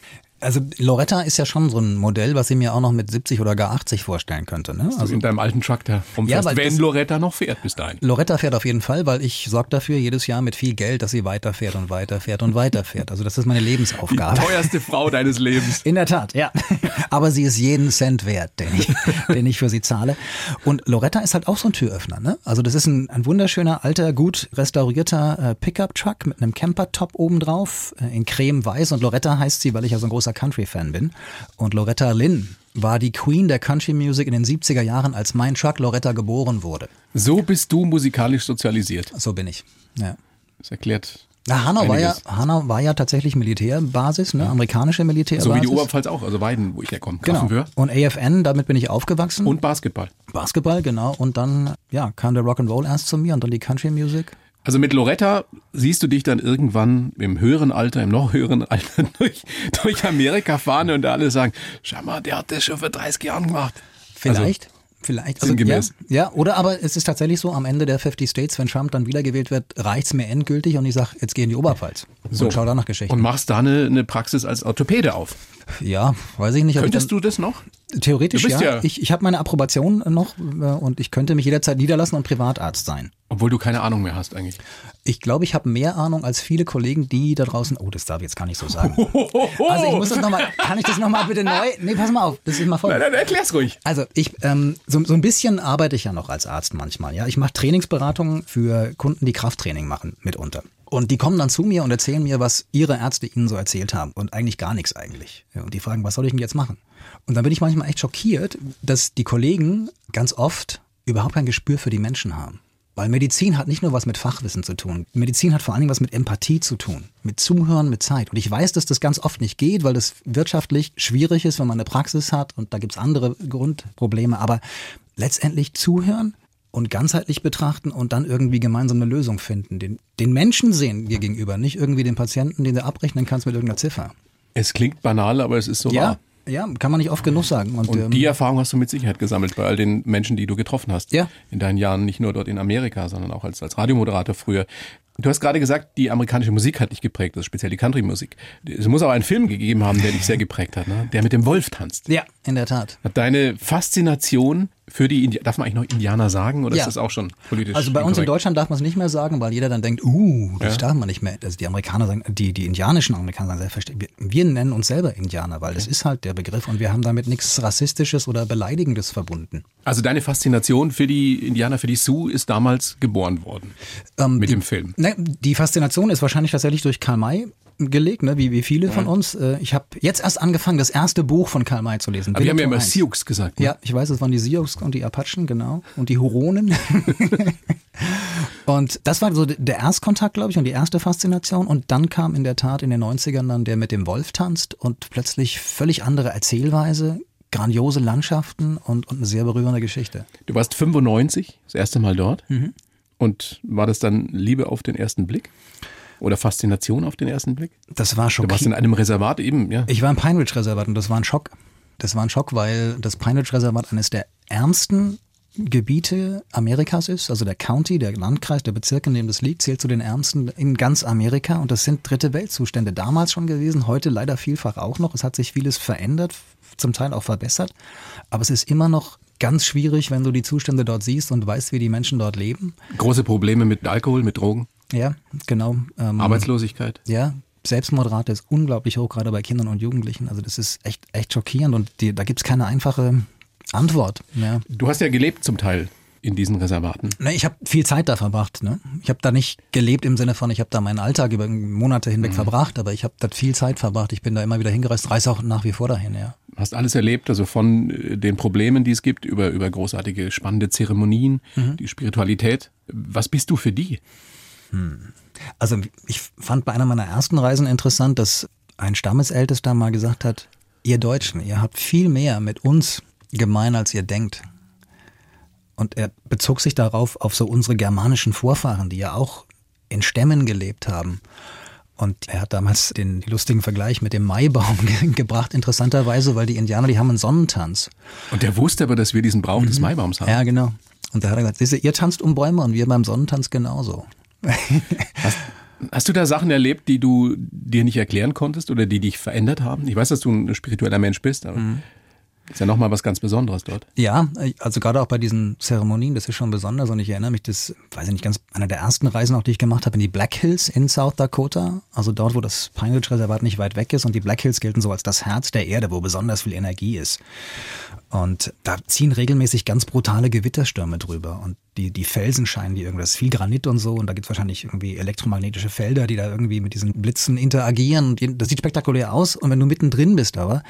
Also Loretta ist ja schon so ein Modell, was ich mir auch noch mit 70 oder gar 80 vorstellen könnte. Ne? Also in deinem alten Truck da rumfährst, ja, wenn Loretta noch fährt bis dahin. Loretta fährt auf jeden Fall, weil ich sorge dafür jedes Jahr mit viel Geld, dass sie weiterfährt und weiterfährt und weiterfährt. Also das ist meine Lebensaufgabe. Die teuerste Frau deines Lebens. In der Tat, ja. Aber sie ist jeden Cent wert, den ich, den ich für sie zahle. Und Loretta ist halt auch so ein Türöffner. Ne? Also das ist ein, ein wunderschöner, alter, gut restaurierter äh, Pickup-Truck mit einem Camper-Top obendrauf äh, in creme-weiß. Und Loretta heißt sie, weil ich ja so ein großer Country-Fan bin. Und Loretta Lynn war die Queen der Country Music in den 70er Jahren, als mein Chuck Loretta geboren wurde. So bist du musikalisch sozialisiert. So bin ich. Ja. Das erklärt. Na, Hanau war ja, Hanau war ja tatsächlich Militärbasis, ne? amerikanische Militärbasis. So wie die Oberpfalz auch, also Weiden, wo ich herkomme. Genau. Und AFN, damit bin ich aufgewachsen. Und Basketball. Basketball, genau. Und dann, ja, kam der Rock'n'Roll erst zu mir und dann die Country Music. Also mit Loretta siehst du dich dann irgendwann im höheren Alter, im noch höheren Alter durch, durch Amerika fahren und alle sagen, schau mal, der hat das schon vor 30 Jahren gemacht. Vielleicht. Also, Vielleicht. Also, sinngemäß. Ja, ja, oder aber es ist tatsächlich so, am Ende der 50 States, wenn Trump dann wiedergewählt wird, reicht's mir endgültig und ich sag, jetzt geh in die Oberpfalz. So. Und schau da nach Geschichten. Und machst da eine, eine Praxis als Orthopäde auf. Ja, weiß ich nicht. Könntest dann, du das noch? Theoretisch ja. ja. Ich, ich habe meine Approbation noch äh, und ich könnte mich jederzeit niederlassen und Privatarzt sein. Obwohl du keine Ahnung mehr hast eigentlich. Ich glaube, ich habe mehr Ahnung als viele Kollegen, die da draußen. Oh, das darf ich jetzt gar nicht so sagen. Also ich muss das nochmal. Kann ich das nochmal bitte neu? Nee, pass mal auf. Das ist mal voll. Nein, nein, erklär's ruhig. Also ich ähm, so, so ein bisschen arbeite ich ja noch als Arzt manchmal. Ja, ich mache Trainingsberatungen für Kunden, die Krafttraining machen mitunter. Und die kommen dann zu mir und erzählen mir, was ihre Ärzte ihnen so erzählt haben. Und eigentlich gar nichts eigentlich. Und die fragen, was soll ich denn jetzt machen? Und dann bin ich manchmal echt schockiert, dass die Kollegen ganz oft überhaupt kein Gespür für die Menschen haben. Weil Medizin hat nicht nur was mit Fachwissen zu tun. Medizin hat vor allen Dingen was mit Empathie zu tun. Mit Zuhören, mit Zeit. Und ich weiß, dass das ganz oft nicht geht, weil das wirtschaftlich schwierig ist, wenn man eine Praxis hat und da gibt's andere Grundprobleme. Aber letztendlich zuhören und ganzheitlich betrachten und dann irgendwie gemeinsam eine Lösung finden. Den, den Menschen sehen dir gegenüber, nicht irgendwie den Patienten, den du abrechnen kannst mit irgendeiner Ziffer. Es klingt banal, aber es ist so ja, wahr. Ja, kann man nicht oft genug sagen. Und, und ähm, die Erfahrung hast du mit Sicherheit gesammelt bei all den Menschen, die du getroffen hast. Ja. In deinen Jahren, nicht nur dort in Amerika, sondern auch als, als Radiomoderator früher. Du hast gerade gesagt, die amerikanische Musik hat dich geprägt, also speziell die Country-Musik. Es muss auch einen Film gegeben haben, der dich sehr geprägt hat, ne? der mit dem Wolf tanzt. Ja, in der Tat. Hat deine Faszination für die, Indi darf man eigentlich noch Indianer sagen oder ja. ist das auch schon politisch? Also bei uns in Deutschland darf man es nicht mehr sagen, weil jeder dann denkt, uh, das ja. darf man nicht mehr. Also die Amerikaner sagen, die, die indianischen Amerikaner sagen selbstverständlich, wir, wir nennen uns selber Indianer, weil das ist halt der Begriff und wir haben damit nichts Rassistisches oder Beleidigendes verbunden. Also deine Faszination für die Indianer, für die Sioux ist damals geboren worden ähm, mit die, dem Film. Ne, die Faszination ist wahrscheinlich tatsächlich durch Karl May gelegt, ne? wie, wie viele von uns. Äh, ich habe jetzt erst angefangen, das erste Buch von Karl May zu lesen. Aber wir haben ja immer Sioux gesagt. Ne? Ja, ich weiß, es waren die Sioux und die Apachen, genau. Und die Huronen. und das war so der Erstkontakt, glaube ich, und die erste Faszination. Und dann kam in der Tat in den 90ern dann der mit dem Wolf tanzt und plötzlich völlig andere Erzählweise, grandiose Landschaften und, und eine sehr berührende Geschichte. Du warst 95, das erste Mal dort. Mhm. Und war das dann Liebe auf den ersten Blick? Oder Faszination auf den ersten Blick? Das war schockierend. Du warst in einem Reservat eben, ja. Ich war im Pine Ridge Reservat und das war ein Schock. Das war ein Schock, weil das Pine Ridge Reservat eines der ärmsten Gebiete Amerikas ist, also der County, der Landkreis, der Bezirk, in dem das liegt, zählt zu den ärmsten in ganz Amerika und das sind dritte Weltzustände damals schon gewesen, heute leider vielfach auch noch. Es hat sich vieles verändert, zum Teil auch verbessert, aber es ist immer noch ganz schwierig, wenn du die Zustände dort siehst und weißt, wie die Menschen dort leben. Große Probleme mit Alkohol, mit Drogen? Ja, genau. Ähm, Arbeitslosigkeit? Ja, Selbstmordrate ist unglaublich hoch, gerade bei Kindern und Jugendlichen. Also das ist echt, echt schockierend und die, da gibt's keine einfache Antwort. Ja. Du hast ja gelebt zum Teil in diesen Reservaten? Ne, ich habe viel Zeit da verbracht. Ne? Ich habe da nicht gelebt im Sinne von, ich habe da meinen Alltag über Monate hinweg mhm. verbracht, aber ich habe da viel Zeit verbracht. Ich bin da immer wieder hingereist, reise auch nach wie vor dahin, ja. Hast alles erlebt, also von äh, den Problemen, die es gibt, über, über großartige, spannende Zeremonien, mhm. die Spiritualität. Was bist du für die? Hm. Also ich fand bei einer meiner ersten Reisen interessant, dass ein Stammesältester mal gesagt hat, ihr Deutschen, ihr habt viel mehr mit uns gemein, als ihr denkt. Und er bezog sich darauf auf so unsere germanischen Vorfahren, die ja auch in Stämmen gelebt haben. Und er hat damals den lustigen Vergleich mit dem Maibaum gebracht, interessanterweise, weil die Indianer, die haben einen Sonnentanz. Und der wusste aber, dass wir diesen Brauch mhm. des Maibaums haben. Ja, genau. Und da hat er gesagt, ihr tanzt um Bäume und wir beim Sonnentanz genauso. Hast, du da Sachen erlebt, die du dir nicht erklären konntest oder die dich verändert haben? Ich weiß, dass du ein spiritueller Mensch bist, aber mhm. Ist ja nochmal was ganz Besonderes dort. Ja, also gerade auch bei diesen Zeremonien, das ist schon besonders und ich erinnere mich, das, weiß ich nicht, ganz einer der ersten Reisen auch, die ich gemacht habe, in die Black Hills in South Dakota, also dort, wo das Pine Ridge Reservat nicht weit weg ist und die Black Hills gelten so als das Herz der Erde, wo besonders viel Energie ist. Und da ziehen regelmäßig ganz brutale Gewitterstürme drüber. Und die, die Felsen scheinen die irgendwas, viel Granit und so. Und da gibt es wahrscheinlich irgendwie elektromagnetische Felder, die da irgendwie mit diesen Blitzen interagieren. Und das sieht spektakulär aus. Und wenn du mittendrin bist aber,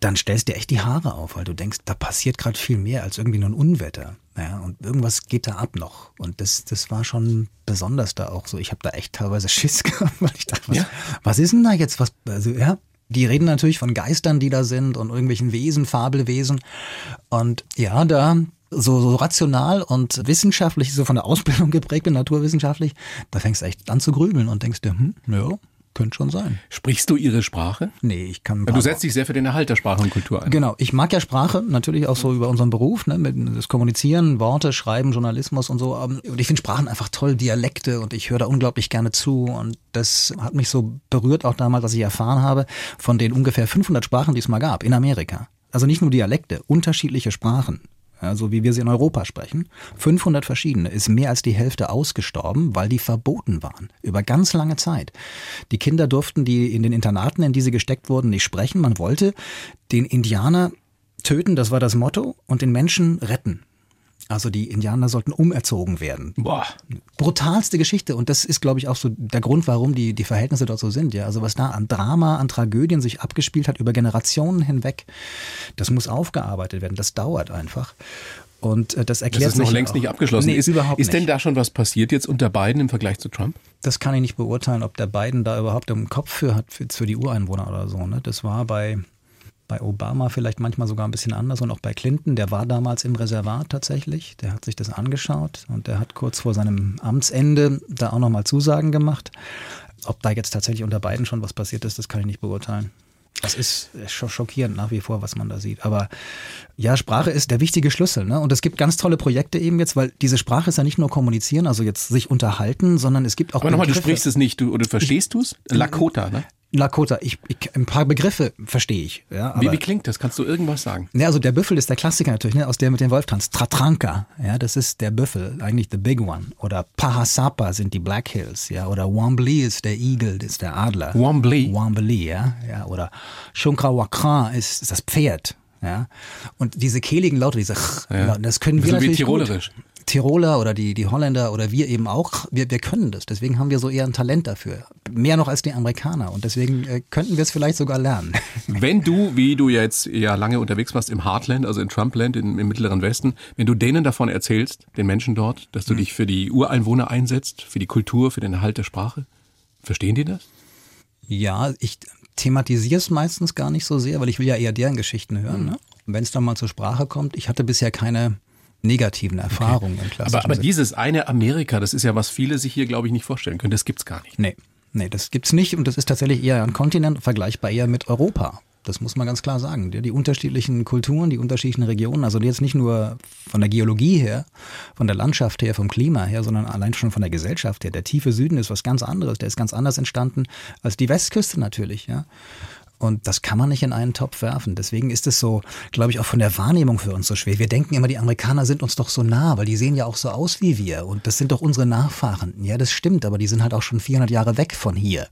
dann stellst dir echt die Haare auf, weil du denkst, da passiert gerade viel mehr als irgendwie nur ein Unwetter. Ja, und irgendwas geht da ab noch. Und das, das war schon besonders da auch so. Ich habe da echt teilweise Schiss gehabt, weil ich dachte, was, ja. was ist denn da jetzt? Was, also, ja, die reden natürlich von Geistern, die da sind und irgendwelchen Wesen, Fabelwesen. Und ja, da so, so rational und wissenschaftlich, so von der Ausbildung geprägt bin, naturwissenschaftlich, da fängst du echt an zu grübeln und denkst dir, hm, ja, könnte schon sein. Sprichst du ihre Sprache? Nee, ich kann. Du setzt dich sehr für den Erhalt der Sprache und Kultur ein. Genau, ich mag ja Sprache, natürlich auch so über unseren Beruf, ne, mit das Kommunizieren, Worte, Schreiben, Journalismus und so. Und ich finde Sprachen einfach toll, Dialekte und ich höre da unglaublich gerne zu und das hat mich so berührt auch damals, als ich erfahren habe von den ungefähr 500 Sprachen, die es mal gab in Amerika. Also nicht nur Dialekte, unterschiedliche Sprachen ja, so wie wir sie in Europa sprechen. 500 verschiedene, ist mehr als die Hälfte ausgestorben, weil die verboten waren. Über ganz lange Zeit. Die Kinder durften die in den Internaten, in die sie gesteckt wurden, nicht sprechen. Man wollte den Indianer töten, das war das Motto, und den Menschen retten. Also die Indianer sollten umerzogen werden. Boah. Brutalste Geschichte. Und das ist, glaube ich, auch so der Grund, warum die, die Verhältnisse dort so sind. Ja, also was da an Drama, an Tragödien sich abgespielt hat über Generationen hinweg, das muss aufgearbeitet werden. Das dauert einfach. Und äh, das erklärt sich. Das ist noch längst auch. nicht abgeschlossen. Nee, ist, überhaupt ist denn nicht. da schon was passiert jetzt unter Biden im Vergleich zu Trump? Das kann ich nicht beurteilen, ob der Biden da überhaupt im Kopf für hat, für, für die Ureinwohner oder so. Ne? Das war bei bei Obama vielleicht manchmal sogar ein bisschen anders und auch bei Clinton. Der war damals im Reservat tatsächlich. Der hat sich das angeschaut und der hat kurz vor seinem Amtsende da auch nochmal Zusagen gemacht. Ob da jetzt tatsächlich unter beiden schon was passiert ist, das kann ich nicht beurteilen. Das ist schockierend nach wie vor, was man da sieht. Aber ja, Sprache ist der wichtige Schlüssel. Ne? Und es gibt ganz tolle Projekte eben jetzt, weil diese Sprache ist ja nicht nur kommunizieren, also jetzt sich unterhalten, sondern es gibt auch. Aber nochmal, du sprichst es nicht, du, oder verstehst du es? Lakota, ne? Lakota, ich, ich, ein paar Begriffe verstehe ich. Ja, aber, wie, wie klingt das? Kannst du irgendwas sagen? Ja, also der Büffel ist der Klassiker natürlich, ne, aus der mit dem Wolf tanzt. Tratranka, ja, das ist der Büffel, eigentlich the big one. Oder Pahasapa sind die Black Hills, ja. Oder Wambly ist der Igel, das ist der Adler. Wambly? Wambly, ja. ja. Oder Shunkrawakran ist, ist das Pferd. Ja, und diese kehligen Laute, diese Ch, Ja. das können wir So wie natürlich Tirolerisch. gut. Tiroler oder die, die Holländer oder wir eben auch, wir, wir können das. Deswegen haben wir so eher ein Talent dafür. Mehr noch als die Amerikaner. Und deswegen äh, könnten wir es vielleicht sogar lernen. Wenn du, wie du jetzt ja lange unterwegs warst im Heartland, also in Trumpland, in, im Mittleren Westen, wenn du denen davon erzählst, den Menschen dort, dass du dich für die Ureinwohner einsetzt, für die Kultur, für den Erhalt der Sprache, verstehen die das? Ja, ich thematisiere es meistens gar nicht so sehr, weil ich will ja eher deren Geschichten hören. Ne? Und wenn es dann mal zur Sprache kommt, ich hatte bisher keine negativen Erfahrungen im klassischen Aber, aber dieses eine Amerika, das ist ja, was viele sich hier, glaube ich, nicht vorstellen können. Das gibt's gar nicht. Nee, nee, das gibt's nicht und das ist tatsächlich eher ein Kontinent, vergleichbar eher mit Europa. Das muss man ganz klar sagen. Die, die unterschiedlichen Kulturen, die unterschiedlichen Regionen, also jetzt nicht nur von der Geologie her, von der Landschaft her, vom Klima her, sondern allein schon von der Gesellschaft her. Der tiefe Süden ist was ganz anderes. Der ist ganz anders entstanden als die Westküste natürlich, ja. Und das kann man nicht in einen Topf werfen. Deswegen ist es so, glaube ich, auch von der Wahrnehmung für uns so schwer. Wir denken immer, die Amerikaner sind uns doch so nah, weil die sehen ja auch so aus wie wir. Und das sind doch unsere Nachfahren. Ja, das stimmt, aber die sind halt auch schon 400 Jahre weg von hier.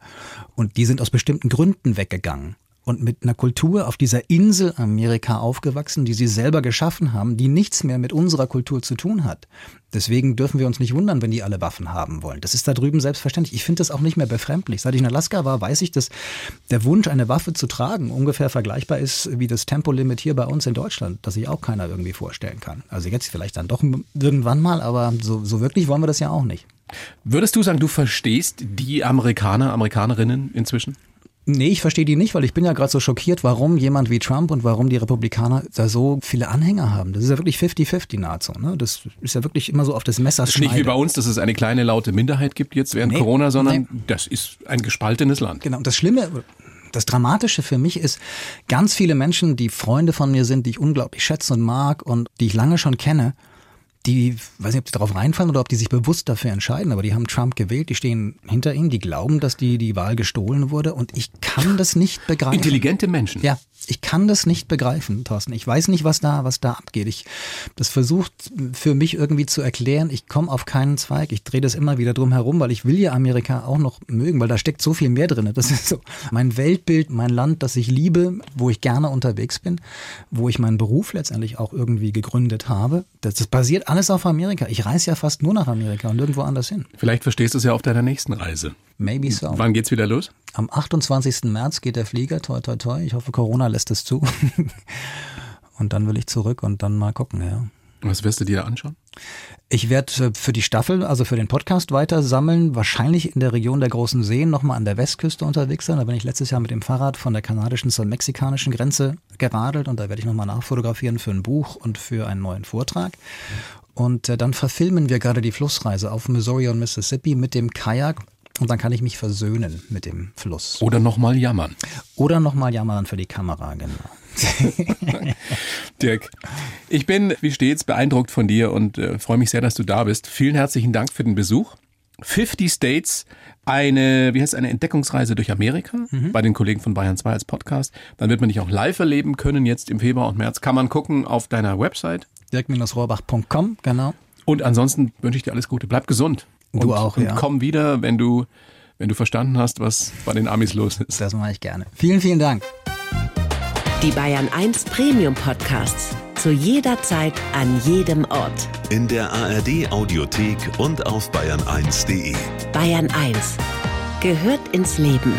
Und die sind aus bestimmten Gründen weggegangen. Und mit einer Kultur auf dieser Insel Amerika aufgewachsen, die sie selber geschaffen haben, die nichts mehr mit unserer Kultur zu tun hat. Deswegen dürfen wir uns nicht wundern, wenn die alle Waffen haben wollen. Das ist da drüben selbstverständlich. Ich finde das auch nicht mehr befremdlich. Seit ich in Alaska war, weiß ich, dass der Wunsch, eine Waffe zu tragen, ungefähr vergleichbar ist wie das Tempolimit hier bei uns in Deutschland, das sich auch keiner irgendwie vorstellen kann. Also jetzt vielleicht dann doch irgendwann mal, aber so, so wirklich wollen wir das ja auch nicht. Würdest du sagen, du verstehst die Amerikaner, Amerikanerinnen inzwischen? Nee, ich verstehe die nicht, weil ich bin ja gerade so schockiert, warum jemand wie Trump und warum die Republikaner da so viele Anhänger haben. Das ist ja wirklich 50-50 nahezu. Ne? Das ist ja wirklich immer so auf das Messer ist nicht wie bei uns, dass es eine kleine laute Minderheit gibt jetzt während Nee, Corona, sondern nee. das ist ein gespaltenes Land. Genau, und das Schlimme, das Dramatische für mich ist, ganz viele Menschen, die Freunde von mir sind, die ich unglaublich schätze und mag und die ich lange schon kenne, die, weiß nicht, ob die darauf reinfallen oder ob die sich bewusst dafür entscheiden, aber die haben Trump gewählt, die stehen hinter ihm, die glauben, dass die, die Wahl gestohlen wurde und ich kann das nicht begreifen. Intelligente Menschen. Ja, ich kann das nicht begreifen, Thorsten. Ich weiß nicht, was da, was da abgeht. Ich das versucht für mich irgendwie zu erklären. Ich komme auf keinen Zweig. Ich drehe das immer wieder drum herum, weil ich will ja Amerika auch noch mögen, weil da steckt so viel mehr drin. Das ist so mein Weltbild, mein Land, das ich liebe, wo ich gerne unterwegs bin, wo ich meinen Beruf letztendlich auch irgendwie gegründet habe. Das, das basiert alles auf Amerika. Ich reise ja fast nur nach Amerika und nirgendwo anders hin. Vielleicht verstehst du es ja auf deiner nächsten Reise. Maybe so. Wann geht's wieder los? Am 28. März geht der Flieger, toi toi toi. Ich hoffe, Corona lässt es zu. und dann will ich zurück und dann mal gucken, ja. Was wirst du dir anschauen? Ich werde für die Staffel, also für den Podcast weiter sammeln, wahrscheinlich in der Region der großen Seen nochmal an der Westküste unterwegs sein. Da bin ich letztes Jahr mit dem Fahrrad von der kanadischen zur mexikanischen Grenze geradelt und da werde ich nochmal nachfotografieren für ein Buch und für einen neuen Vortrag. Und äh, dann verfilmen wir gerade die Flussreise auf Missouri und Mississippi mit dem Kajak und dann kann ich mich versöhnen mit dem Fluss. Oder nochmal jammern. Oder nochmal jammern für die Kamera, genau. Dirk, ich bin wie stets beeindruckt von dir und äh, freue mich sehr, dass du da bist. Vielen herzlichen Dank für den Besuch. 50 States, eine, wie heißt es, eine Entdeckungsreise durch Amerika mhm. bei den Kollegen von Bayern 2 als Podcast. Dann wird man dich auch live erleben können, jetzt im Februar und März. Kann man gucken auf deiner Website. Dirk-rohrbach.com, genau. Und ansonsten wünsche ich dir alles Gute. Bleib gesund. Du und, auch, und ja. komm wieder, wenn du, wenn du verstanden hast, was bei den Amis los ist. Das mache ich gerne. Vielen, vielen Dank. Die Bayern 1 Premium Podcasts. Zu jeder Zeit, an jedem Ort. In der ARD Audiothek und auf bayern1.de. Bayern 1 gehört ins Leben.